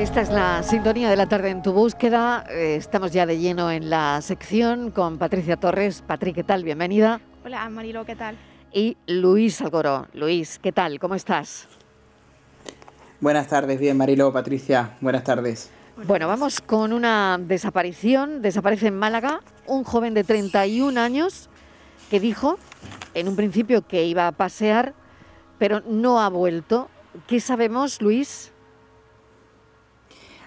Esta es la sintonía de la tarde en tu búsqueda. Eh, estamos ya de lleno en la sección con Patricia Torres. Patrick, ¿qué tal? Bienvenida. Hola, Marilo, ¿qué tal? Y Luis Algoró. Luis, ¿qué tal? ¿Cómo estás? Buenas tardes, bien, Marilo, Patricia. Buenas tardes. Bueno, vamos con una desaparición. Desaparece en Málaga un joven de 31 años que dijo en un principio que iba a pasear, pero no ha vuelto. ¿Qué sabemos, Luis?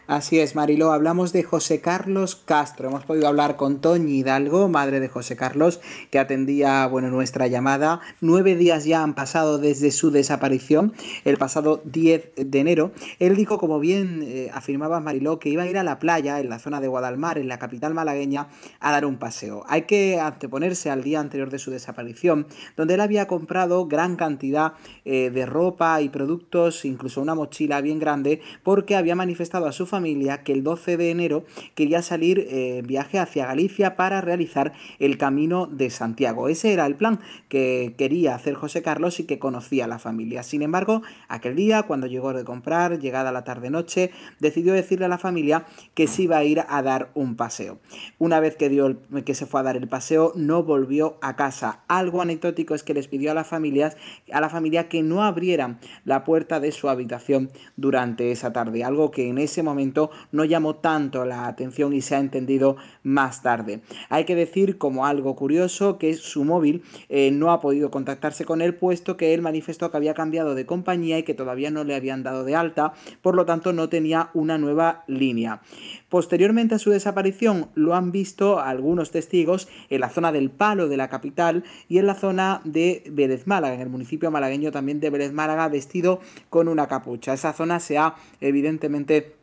Así es, Marilo. Hablamos de José Carlos Castro. Hemos podido hablar con Toñi Hidalgo, madre de José Carlos, que atendía bueno, nuestra llamada. Nueve días ya han pasado desde su desaparición, el pasado 10 de enero. Él dijo, como bien eh, afirmaba Mariló, que iba a ir a la playa en la zona de Guadalmar, en la capital malagueña, a dar un paseo. Hay que anteponerse al día anterior de su desaparición, donde él había comprado gran cantidad eh, de ropa y productos, incluso una mochila bien grande, porque había manifestado a su familia que el 12 de enero quería salir eh, viaje hacia Galicia para realizar el camino de Santiago. Ese era el plan que quería hacer José Carlos y que conocía la familia. Sin embargo, aquel día, cuando llegó de comprar, llegada la tarde-noche, decidió decirle a la familia que se iba a ir a dar un paseo. Una vez que, dio que se fue a dar el paseo, no volvió a casa. Algo anecdótico es que les pidió a las familias, a la familia que no abrieran la puerta de su habitación durante esa tarde, algo que en ese momento no llamó tanto la atención y se ha entendido más tarde. Hay que decir como algo curioso que su móvil eh, no ha podido contactarse con él puesto que él manifestó que había cambiado de compañía y que todavía no le habían dado de alta, por lo tanto no tenía una nueva línea. Posteriormente a su desaparición lo han visto algunos testigos en la zona del Palo de la capital y en la zona de Vélez Málaga, en el municipio malagueño también de Vélez Málaga, vestido con una capucha. Esa zona se ha evidentemente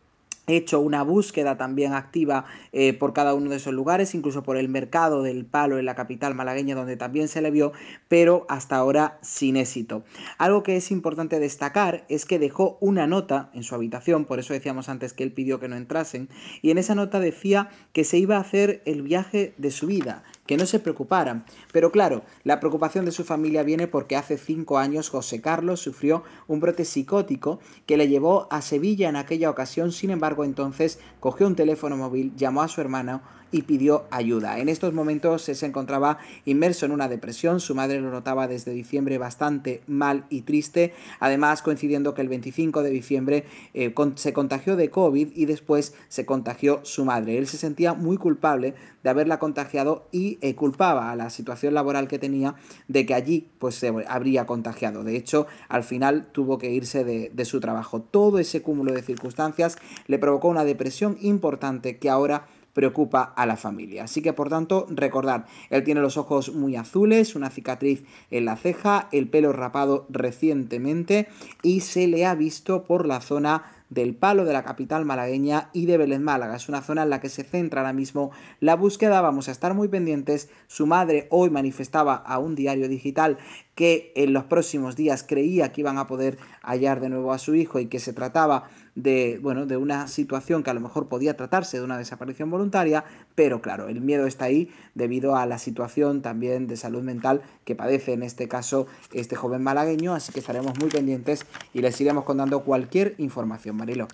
hecho una búsqueda también activa eh, por cada uno de esos lugares, incluso por el mercado del palo en la capital malagueña donde también se le vio, pero hasta ahora sin éxito. Algo que es importante destacar es que dejó una nota en su habitación, por eso decíamos antes que él pidió que no entrasen, y en esa nota decía que se iba a hacer el viaje de su vida, que no se preocuparan. Pero claro, la preocupación de su familia viene porque hace cinco años José Carlos sufrió un brote psicótico que le llevó a Sevilla en aquella ocasión, sin embargo entonces cogió un teléfono móvil, llamó a su hermano y pidió ayuda. En estos momentos se encontraba inmerso en una depresión, su madre lo notaba desde diciembre bastante mal y triste, además coincidiendo que el 25 de diciembre eh, se contagió de COVID y después se contagió su madre. Él se sentía muy culpable de haberla contagiado y eh, culpaba a la situación laboral que tenía de que allí pues se habría contagiado. De hecho, al final tuvo que irse de, de su trabajo. Todo ese cúmulo de circunstancias le provocó una depresión importante que ahora preocupa a la familia. Así que por tanto, recordar, él tiene los ojos muy azules, una cicatriz en la ceja, el pelo rapado recientemente y se le ha visto por la zona del Palo de la capital malagueña y de Belén Málaga. Es una zona en la que se centra ahora mismo la búsqueda. Vamos a estar muy pendientes. Su madre hoy manifestaba a un diario digital que en los próximos días creía que iban a poder hallar de nuevo a su hijo y que se trataba de, bueno, de una situación que a lo mejor podía tratarse de una desaparición voluntaria, pero claro, el miedo está ahí debido a la situación también de salud mental que padece en este caso este joven malagueño, así que estaremos muy pendientes y les iremos contando cualquier información, Marilo.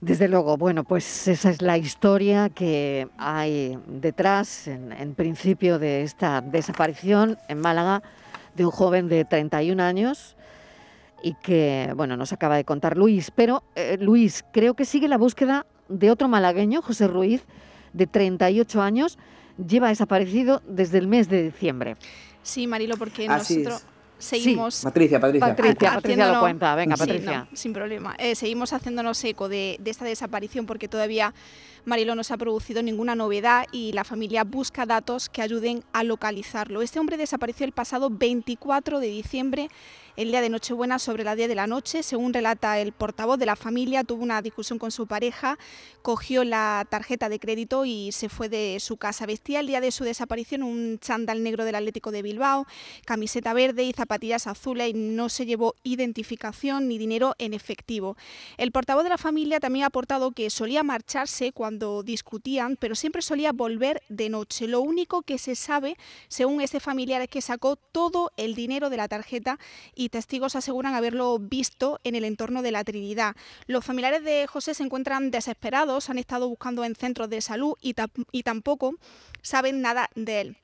Desde luego, bueno, pues esa es la historia que hay detrás, en, en principio, de esta desaparición en Málaga de un joven de 31 años y que, bueno, nos acaba de contar Luis. Pero, eh, Luis, creo que sigue la búsqueda de otro malagueño, José Ruiz, de 38 años, lleva desaparecido desde el mes de diciembre. Sí, Marilo, porque nosotros seguimos... Patricia, Patricia. Patricia, Patricia lo cuenta. Venga, Patricia. sin problema. Eh, seguimos haciéndonos eco de, de, esta desaparición porque todavía Marilo no se ha producido ninguna novedad y la familia busca datos que ayuden a localizarlo. Este hombre desapareció el pasado 24 de diciembre el día de Nochebuena sobre la 10 de la noche. Según relata el portavoz de la familia, tuvo una discusión con su pareja, cogió la tarjeta de crédito y se fue de su casa. Vestía el día de su desaparición un chándal negro del Atlético de Bilbao, camiseta verde y zapatillas azules y no se llevó identificación ni dinero en efectivo. El portavoz de la familia también ha aportado que solía marcharse cuando discutían, pero siempre solía volver de noche. Lo único que se sabe, según este familiar, es que sacó todo el dinero de la tarjeta y testigos aseguran haberlo visto en el entorno de la Trinidad. Los familiares de José se encuentran desesperados, han estado buscando en centros de salud y, y tampoco saben nada de él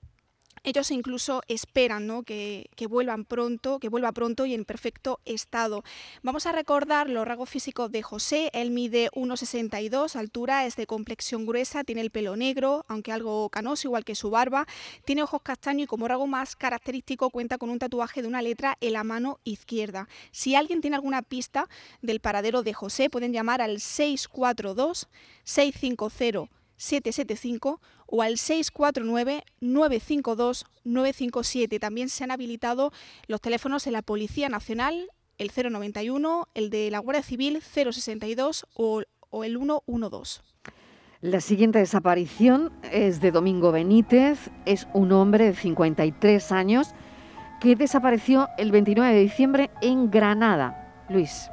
ellos incluso esperan ¿no? que, vuelvan pronto, que vuelva pronto y en perfecto estado. Vamos a recordar los rasgos físicos de José. Él mide 1,62, altura, es de complexión gruesa, tiene el pelo negro, aunque algo canoso, igual que su barba. Tiene ojos castaños y como rasgo más característico cuenta con un tatuaje de una letra en la mano izquierda. Si alguien tiene alguna pista del paradero de José, pueden llamar al 642 650 775 o al 649-952-957. También se han habilitado los teléfonos de la Policía Nacional, el 091, el de la Guardia Civil 062 o, o el 112. La siguiente desaparición es de Domingo Benítez, es un hombre de 53 años que desapareció el 29 de diciembre en Granada. Luis.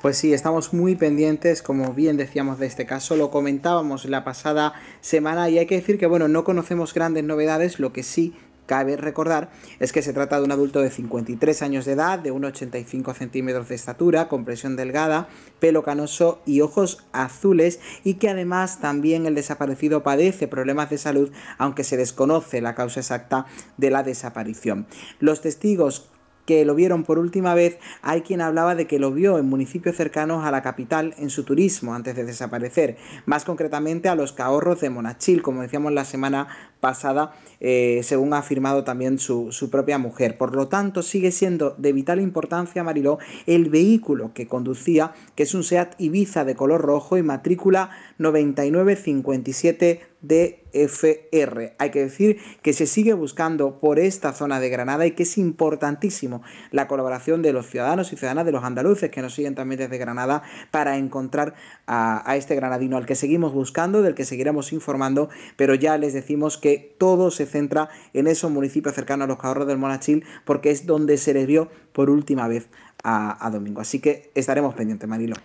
Pues sí, estamos muy pendientes, como bien decíamos de este caso, lo comentábamos la pasada semana y hay que decir que bueno, no conocemos grandes novedades, lo que sí cabe recordar es que se trata de un adulto de 53 años de edad, de 1,85 centímetros de estatura, compresión delgada, pelo canoso y ojos azules y que además también el desaparecido padece problemas de salud, aunque se desconoce la causa exacta de la desaparición. Los testigos que lo vieron por última vez, hay quien hablaba de que lo vio en municipios cercanos a la capital en su turismo antes de desaparecer, más concretamente a los Cahorros de Monachil, como decíamos la semana pasada, eh, según ha afirmado también su, su, propia mujer. Por lo tanto, sigue siendo de vital importancia, Mariló, el vehículo que conducía, que es un SEAT Ibiza de color rojo y matrícula 9957 DFR. Hay que decir que se sigue buscando por esta zona de Granada y que es importantísimo la colaboración de los ciudadanos y ciudadanas de los andaluces que nos siguen también desde Granada para encontrar a, este granadino al que seguimos buscando, del que seguiremos informando, pero ya les decimos que todo se centra en esos municipios cercanos a los Cahorros del Monachil porque es donde se les vio por última vez a, a Domingo. Así que estaremos pendientes, Marilo.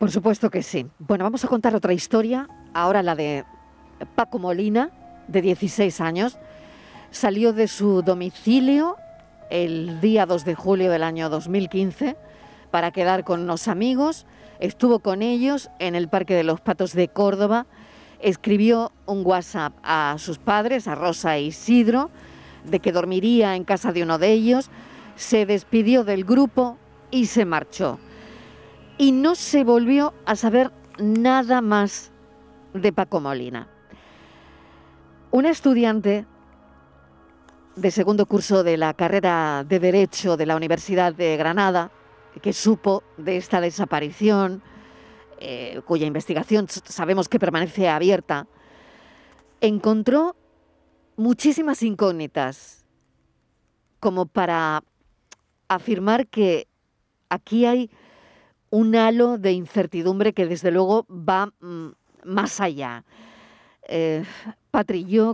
Por supuesto que sí. Bueno, vamos a contar otra historia, ahora la de Paco Molina, de 16 años. Salió de su domicilio el día 2 de julio del año 2015 para quedar con unos amigos. Estuvo con ellos en el Parque de los Patos de Córdoba. Escribió un WhatsApp a sus padres, a Rosa e Isidro, de que dormiría en casa de uno de ellos. Se despidió del grupo y se marchó y no se volvió a saber nada más de Paco Molina. Una estudiante de segundo curso de la carrera de Derecho de la Universidad de Granada, que supo de esta desaparición, eh, cuya investigación sabemos que permanece abierta, encontró muchísimas incógnitas como para afirmar que aquí hay un halo de incertidumbre que desde luego va mm, más allá. Eh, Patri, yo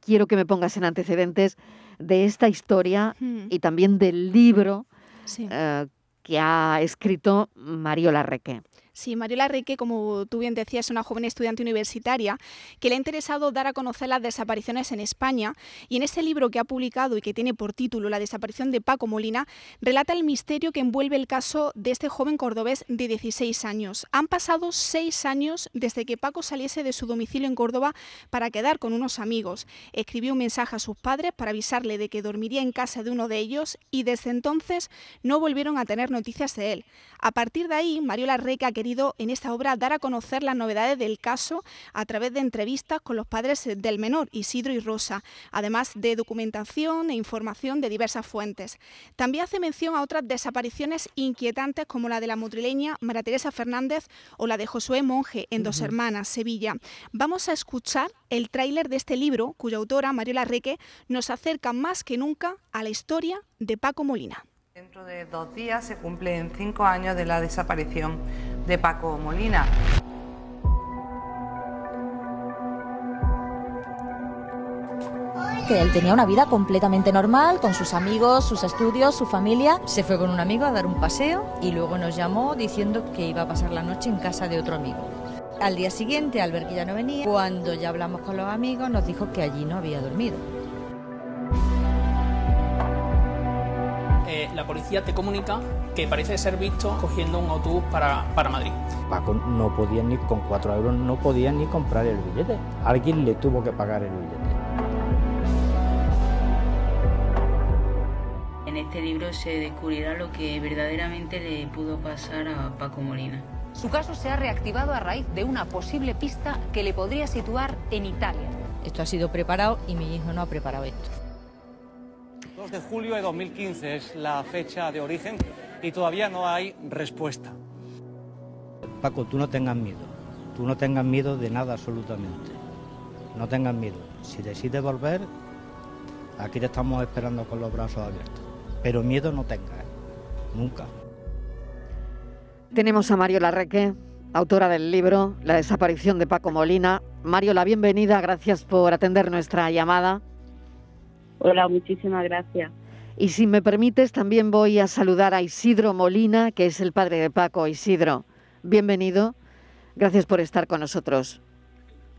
quiero que me pongas en antecedentes de esta historia hmm. y también del libro eh, que ha escrito Mario Larreque. Sí, Mariola Rique, como tú bien decías, es una joven estudiante universitaria que le ha interesado dar a conocer las desapariciones en España y en ese libro que ha publicado y que tiene por título La desaparición de Paco Molina, relata el misterio que envuelve el caso de este joven cordobés de 16 años. Han pasado seis años desde que Paco saliese de su domicilio en Córdoba para quedar con unos amigos. Escribió un mensaje a sus padres para avisarle de que dormiría en casa de uno de ellos y desde entonces no volvieron a tener noticias de él. A partir de ahí, Mariola Rique ha querido en esta obra dar a conocer las novedades del caso a través de entrevistas con los padres del menor, Isidro y Rosa, además de documentación e información de diversas fuentes. También hace mención a otras desapariciones inquietantes como la de la madrileña María Teresa Fernández o la de Josué Monge en Dos Hermanas, Sevilla. Vamos a escuchar el tráiler de este libro, cuya autora, Mariola Reque, nos acerca más que nunca a la historia de Paco Molina. Dentro de dos días se cumplen cinco años de la desaparición de Paco Molina. Que él tenía una vida completamente normal, con sus amigos, sus estudios, su familia. Se fue con un amigo a dar un paseo y luego nos llamó diciendo que iba a pasar la noche en casa de otro amigo. Al día siguiente, al ver que ya no venía, cuando ya hablamos con los amigos, nos dijo que allí no había dormido. La policía te comunica que parece ser visto cogiendo un autobús para, para Madrid. Paco no podía ni con 4 euros, no podía ni comprar el billete. Alguien le tuvo que pagar el billete. En este libro se descubrirá lo que verdaderamente le pudo pasar a Paco Molina. Su caso se ha reactivado a raíz de una posible pista que le podría situar en Italia. Esto ha sido preparado y mi hijo no ha preparado esto. 2 de julio de 2015 es la fecha de origen y todavía no hay respuesta. Paco, tú no tengas miedo. Tú no tengas miedo de nada absolutamente. No tengas miedo. Si decides volver, aquí te estamos esperando con los brazos abiertos. Pero miedo no tengas, ¿eh? nunca. Tenemos a Mario Larreque, autora del libro La desaparición de Paco Molina. Mario, la bienvenida, gracias por atender nuestra llamada. Hola, muchísimas gracias. Y si me permites, también voy a saludar a Isidro Molina, que es el padre de Paco. Isidro, bienvenido. Gracias por estar con nosotros.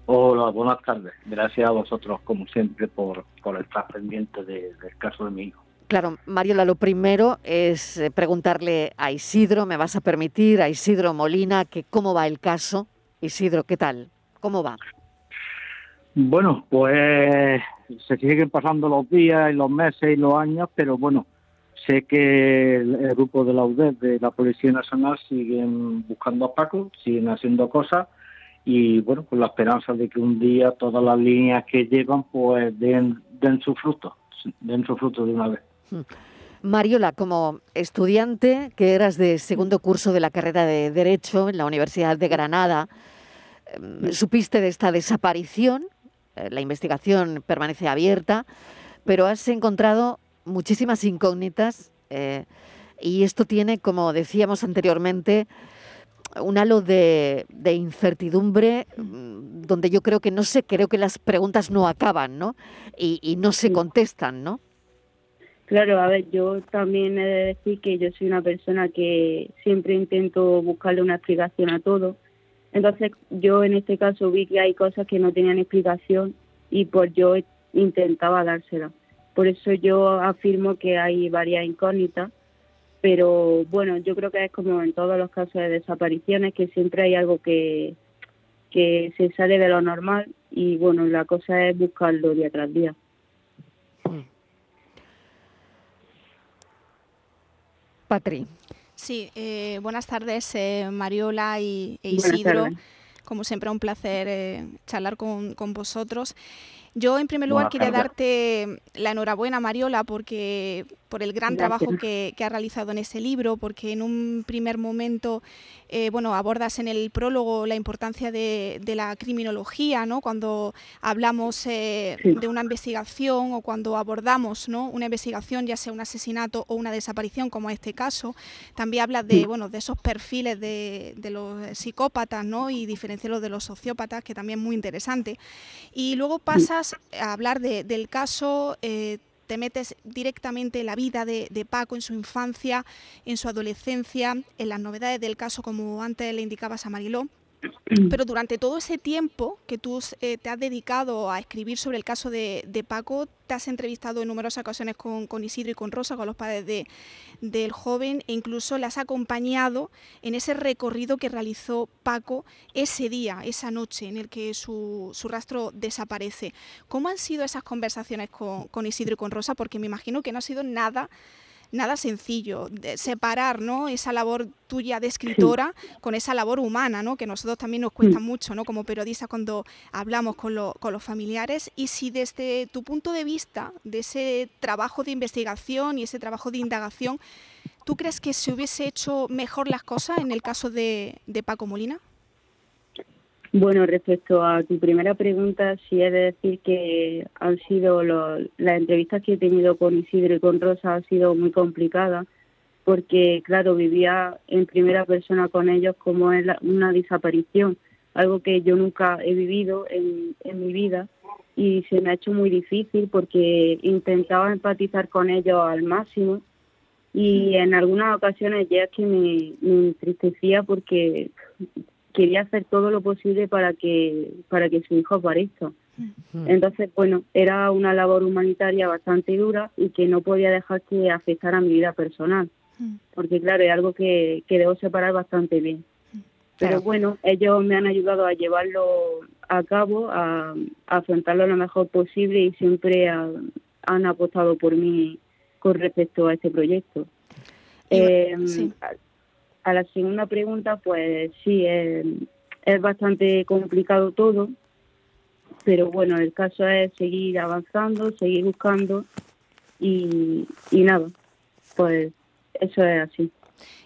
Hola, buenas tardes. Gracias a vosotros, como siempre, por, por estar pendiente del caso de mi hijo. Claro, Mariola, lo primero es eh, preguntarle a Isidro, me vas a permitir, a Isidro Molina, que cómo va el caso. Isidro, ¿qué tal? ¿Cómo va? Bueno, pues se siguen pasando los días y los meses y los años, pero bueno, sé que el, grupo de la UDED, de la Policía Nacional, siguen buscando a Paco, siguen haciendo cosas y bueno, con la esperanza de que un día todas las líneas que llevan pues den, den su fruto, den su fruto de una vez. Hmm. Mariola, como estudiante que eras de segundo curso de la carrera de Derecho en la Universidad de Granada, em, ¿supiste de esta desaparición? Eh, la investigación permanece abierta, pero has encontrado muchísimas incógnitas eh, y esto tiene, como decíamos anteriormente, un halo de, incertidumbre mm, donde yo creo que no sé, creo que las preguntas no acaban, ¿no? Y, no se contestan, ¿no? Claro, a ver, yo también he de decir que yo soy una persona que siempre intento buscarle una explicación a todo entonces yo en este caso vi que hay cosas que no tenían explicación y pues yo intentaba dársela. Por eso yo afirmo que hay varias incógnitas, pero bueno, yo creo que es como en todos los casos de desapariciones, que siempre hay algo que, que se sale de lo normal y bueno, la cosa es buscarlo día tras día. Patri. Sí, eh, buenas tardes eh, Mariola y, e Isidro. Como siempre, un placer eh, charlar con, con, vosotros. Yo, en primer lugar, quería darte la enhorabuena, Mariola, porque por el gran trabajo que, ha realizado en ese libro, porque en un primer momento, eh, bueno, abordas en el prólogo la importancia de, la criminología, ¿no? Cuando hablamos eh, de una investigación o cuando abordamos, ¿no? Una investigación, ya sea un asesinato o una desaparición, como este caso, también hablas de, bueno, de esos perfiles de, los psicópatas, ¿no? Y diferenciarlos de los sociópatas, que también es muy interesante. Y luego pasa a hablar del caso, eh, te metes directamente en la vida de, Paco, en su infancia, en su adolescencia, en las novedades del caso, como antes le indicabas a Mariló. Pero durante todo ese tiempo que tú eh, te has dedicado a escribir sobre el caso de, Paco, te has entrevistado en numerosas ocasiones con, Isidro y con Rosa, con los padres de, del joven, e incluso le has acompañado en ese recorrido que realizó Paco ese día, esa noche en el que su, rastro desaparece. ¿Cómo han sido esas conversaciones con, con Isidro y con Rosa? Porque me imagino que no ha sido nada nada sencillo, de separar ¿no? esa labor tuya de escritora con esa labor humana, ¿no? que a nosotros también nos cuesta mucho ¿no? como periodistas cuando hablamos con, con los familiares. Y si desde tu punto de vista, de ese trabajo de investigación y ese trabajo de indagación, ¿tú crees que se hubiese hecho mejor las cosas en el caso de, de Paco Molina? Bueno, respecto a tu primera pregunta, sí he de decir que han sido las entrevistas que he tenido con Isidro y con Rosa han sido muy complicadas porque, claro, vivía en primera persona con ellos como es una desaparición, algo que yo nunca he vivido en, en mi vida y se me ha hecho muy difícil porque intentaba empatizar con ellos al máximo y en algunas ocasiones ya es que me, me entristecía porque quería hacer todo lo posible para que para que su hijo aparezca. Entonces, bueno, era una labor humanitaria bastante dura y que no podía dejar que afectara a mi vida personal, porque claro, es algo que, que debo separar bastante bien. Pero bueno, ellos me han ayudado a llevarlo a cabo, a, afrontarlo lo mejor posible y siempre han apostado por mí con respecto a este proyecto. Eh, a, la segunda pregunta, pues sí, es, es bastante complicado todo, pero bueno, el caso es seguir avanzando, seguir buscando y, y nada, pues eso es así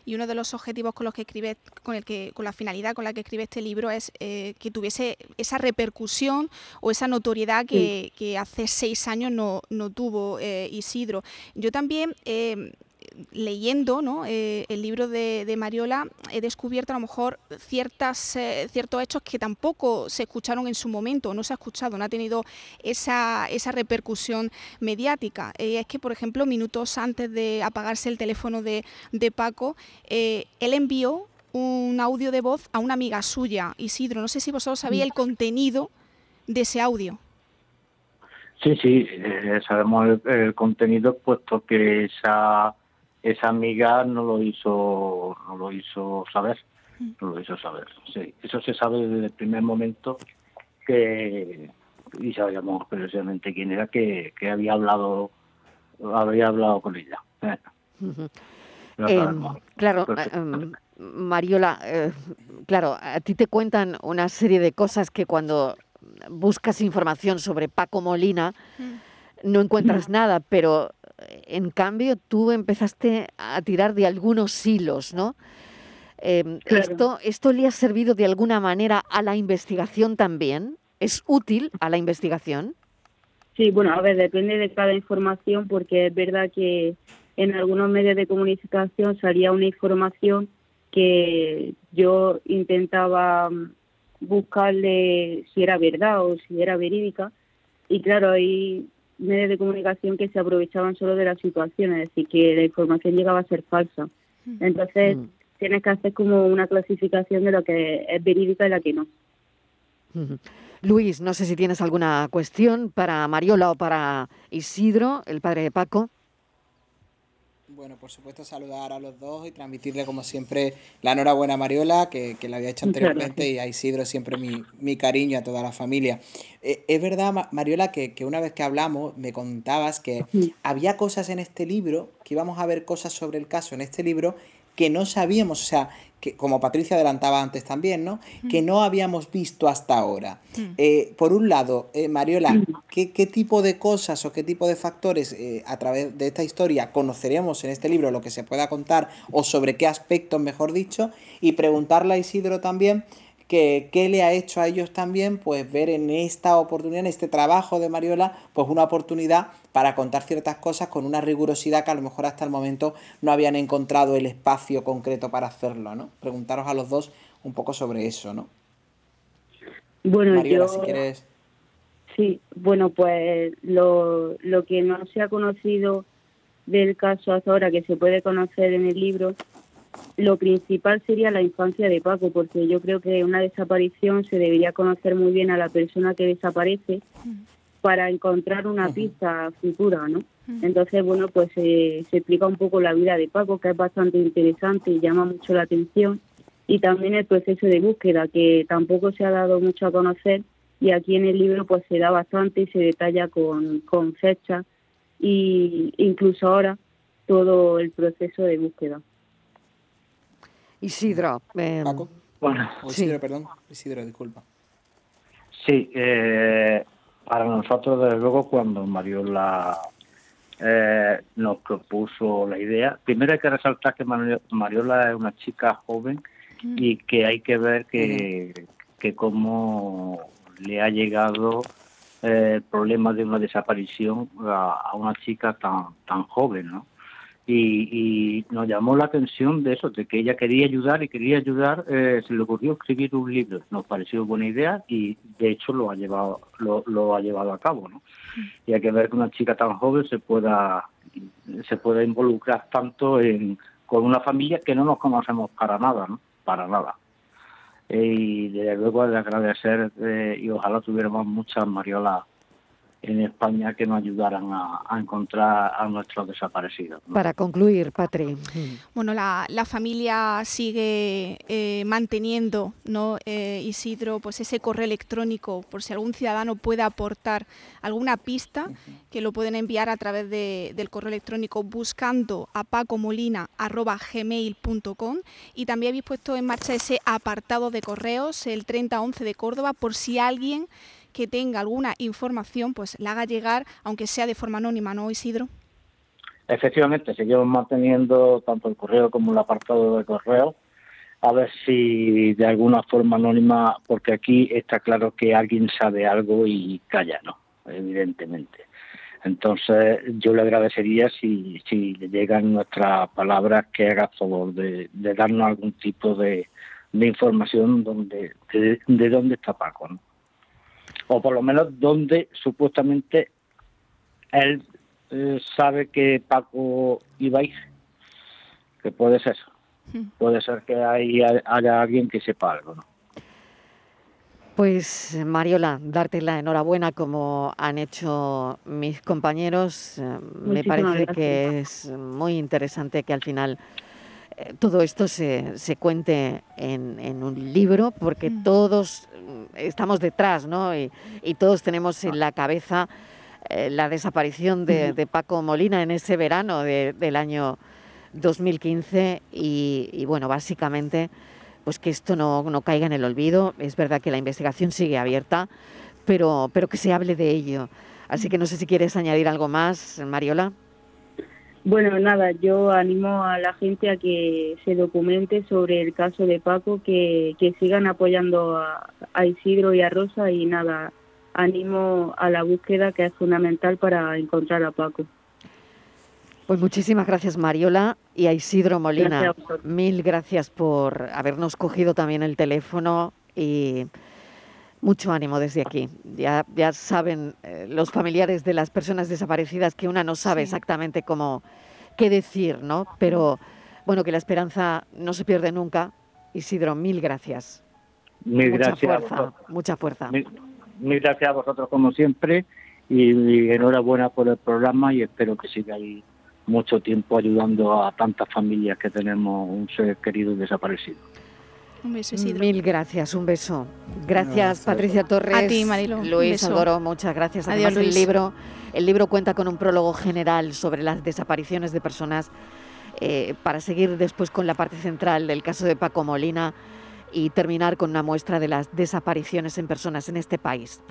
y uno de los objetivos con los que escribe, con el que, con la finalidad con la que escribe este libro es eh, que tuviese esa repercusión o esa notoriedad que, hace seis años no, no tuvo eh, Isidro. Yo también eh, leyendo ¿no? Eh, el libro de, Mariola he descubierto a lo mejor ciertas, eh, ciertos hechos que tampoco se escucharon en su momento, no se ha escuchado, no ha tenido esa, esa repercusión mediática. Eh, es que, por ejemplo, minutos antes de apagarse el teléfono de, de Paco, él envió un audio de voz a una amiga suya, Isidro. No sé si vosotros sabéis el contenido de ese audio. Sí, sí, sabemos el, contenido, puesto que esa esa amiga no lo hizo no lo hizo saber no lo hizo saber sí. Eso se sabe desde el primer momento que y sabíamos precisamente quién era que, que había hablado había hablado con ella. Em, claro em, Mariola eh, claro a ti te cuentan una serie de cosas que cuando buscas información sobre Paco Molina no encuentras nada pero en cambio, tú empezaste a tirar de algunos hilos, ¿no? Em, esto, ¿Esto le ha servido de alguna manera a la investigación también? ¿Es útil a la investigación? Sí, bueno, a ver, depende de cada información, porque es verdad que en algunos medios de comunicación salía una información que yo intentaba buscarle si era verdad o si era verídica. Y claro, ahí medios de comunicación que se aprovechaban solo de la situación, es decir, que la información llegaba a ser falsa. Mm. Entonces, mm. tienes que hacer como una clasificación de lo que es verídica y la que no. Luis, no sé si tienes alguna cuestión para Mariola o para Isidro, el padre de Paco. Bueno, por supuesto saludar a los dos y transmitirle como siempre la enhorabuena a Mariola, que, que la había hecho anteriormente, y a Isidro siempre mi, mi cariño a toda la familia. Eh, es verdad, Mariola, que, que, una vez que hablamos me contabas que había cosas en este libro, que íbamos a ver cosas sobre el caso en este libro que no sabíamos, o sea, que como Patricia adelantaba antes también, ¿no? Que no habíamos visto hasta ahora. Eh, por un lado, eh, Mariola, ¿qué, tipo de cosas o qué tipo de factores eh, a través de esta historia conoceremos en este libro, lo que se pueda contar, o sobre qué aspectos, mejor dicho? Y preguntarle a Isidro también que qué le ha hecho a ellos también, pues ver en esta oportunidad, en este trabajo de Mariola, pues una oportunidad para contar ciertas cosas con una rigurosidad que a lo mejor hasta el momento no habían encontrado el espacio concreto para hacerlo, ¿no? Preguntaros a los dos un poco sobre eso, ¿no? Bueno, Mariola, si quieres... Sí, bueno, pues lo, lo que no se ha conocido del caso hasta ahora, que se puede conocer en el libro, lo principal sería la infancia de Paco, porque yo creo que una desaparición se debería conocer muy bien a la persona que desaparece para encontrar una pista futura, ¿no? Entonces, bueno, pues se explica un poco la vida de Paco, que es bastante interesante y llama mucho la atención, y también el proceso de búsqueda, que tampoco se ha dado mucho a conocer, y aquí en el libro pues se da bastante y se detalla con, con fechas, y incluso ahora todo el proceso de búsqueda. Isidro. Eh, Paco. Bueno, Isidro, perdón. Isidro, disculpa. Sí, eh, para nosotros, desde luego, cuando Mariola eh, nos propuso la idea, primero hay que resaltar que Mariola es una chica joven mm. y que hay que ver que, que cómo le ha llegado el problema de una desaparición a, a, una chica tan tan joven, ¿no? Y, nos llamó la atención de eso, de que ella quería ayudar y quería ayudar, eh, se le ocurrió escribir un libro. Nos pareció buena idea y de hecho lo ha llevado, lo, ha llevado a cabo, ¿no? Y hay que ver que una chica tan joven se pueda, se pueda involucrar tanto en, con una familia que no nos conocemos para nada, ¿no? Para nada. y desde luego de agradecer eh, y ojalá tuviéramos muchas Mariolas en España que nos ayudaran a, encontrar a nuestros desaparecidos. Para concluir, Patri. Bueno, la, familia sigue eh, manteniendo, ¿no, eh, Isidro, pues ese correo electrónico, por si algún ciudadano puede aportar alguna pista, que lo pueden enviar a través del correo electrónico buscando a pacomolina.gmail.com y también habéis puesto en marcha ese apartado de correos, el 3011 de Córdoba, por si alguien que tenga alguna información, pues la haga llegar, aunque sea de forma anónima, ¿no, Isidro? Efectivamente, seguimos manteniendo tanto el correo como el apartado de correo, a ver si de alguna forma anónima, porque aquí está claro que alguien sabe algo y calla, ¿no? Evidentemente. Entonces, yo le agradecería si, si le llegan nuestras palabras que haga favor de, darnos algún tipo de, información donde, de, de dónde está Paco, ¿no? O por lo menos donde supuestamente él eh, sabe que Paco iba a ir, que puede ser, hmm. puede ser que ahí haya alguien que sepa algo, ¿no? Pues Mariola, darte la enhorabuena como han hecho mis compañeros. Eh, me parece que es muy interesante que al final todo esto se, se cuente en, un libro, porque mm. todos mm, estamos detrás, ¿no? Y, todos tenemos en la cabeza eh, la desaparición de, Paco Molina en ese verano del año 2015 y, bueno, básicamente pues que esto no, no, caiga en el olvido. Es verdad que la investigación sigue abierta, pero, pero que se hable de ello. Así que no sé si quieres añadir algo más, Mariola. Bueno, nada, yo animo a la gente a que se documente sobre el caso de Paco, que, sigan apoyando a, Isidro y a Rosa y nada, animo a la búsqueda que es fundamental para encontrar a Paco. Pues muchísimas gracias Mariola y a Isidro Molina. Mil gracias por habernos cogido también el teléfono y mucho ánimo desde aquí. Ya, ya saben eh, los familiares de las personas desaparecidas que una no sabe exactamente cómo qué decir, ¿no? Pero bueno, que la esperanza no se pierde nunca. Isidro, mil gracias. Mil mucha gracias. Fuerza, mucha fuerza. Mil, gracias a vosotros como siempre y, enhorabuena por el programa y espero que sigáis mucho tiempo ayudando a tantas familias que tenemos un ser querido desaparecido. Un beso, Isidro. Mil gracias, un beso. Gracias, Patricia Torres. A ti, Marilo. Luis Algoro, muchas gracias. Además, el libro, el libro cuenta con un prólogo general sobre las desapariciones de personas eh, para seguir después con la parte central del caso de Paco Molina y terminar con una muestra de las desapariciones en personas en este país.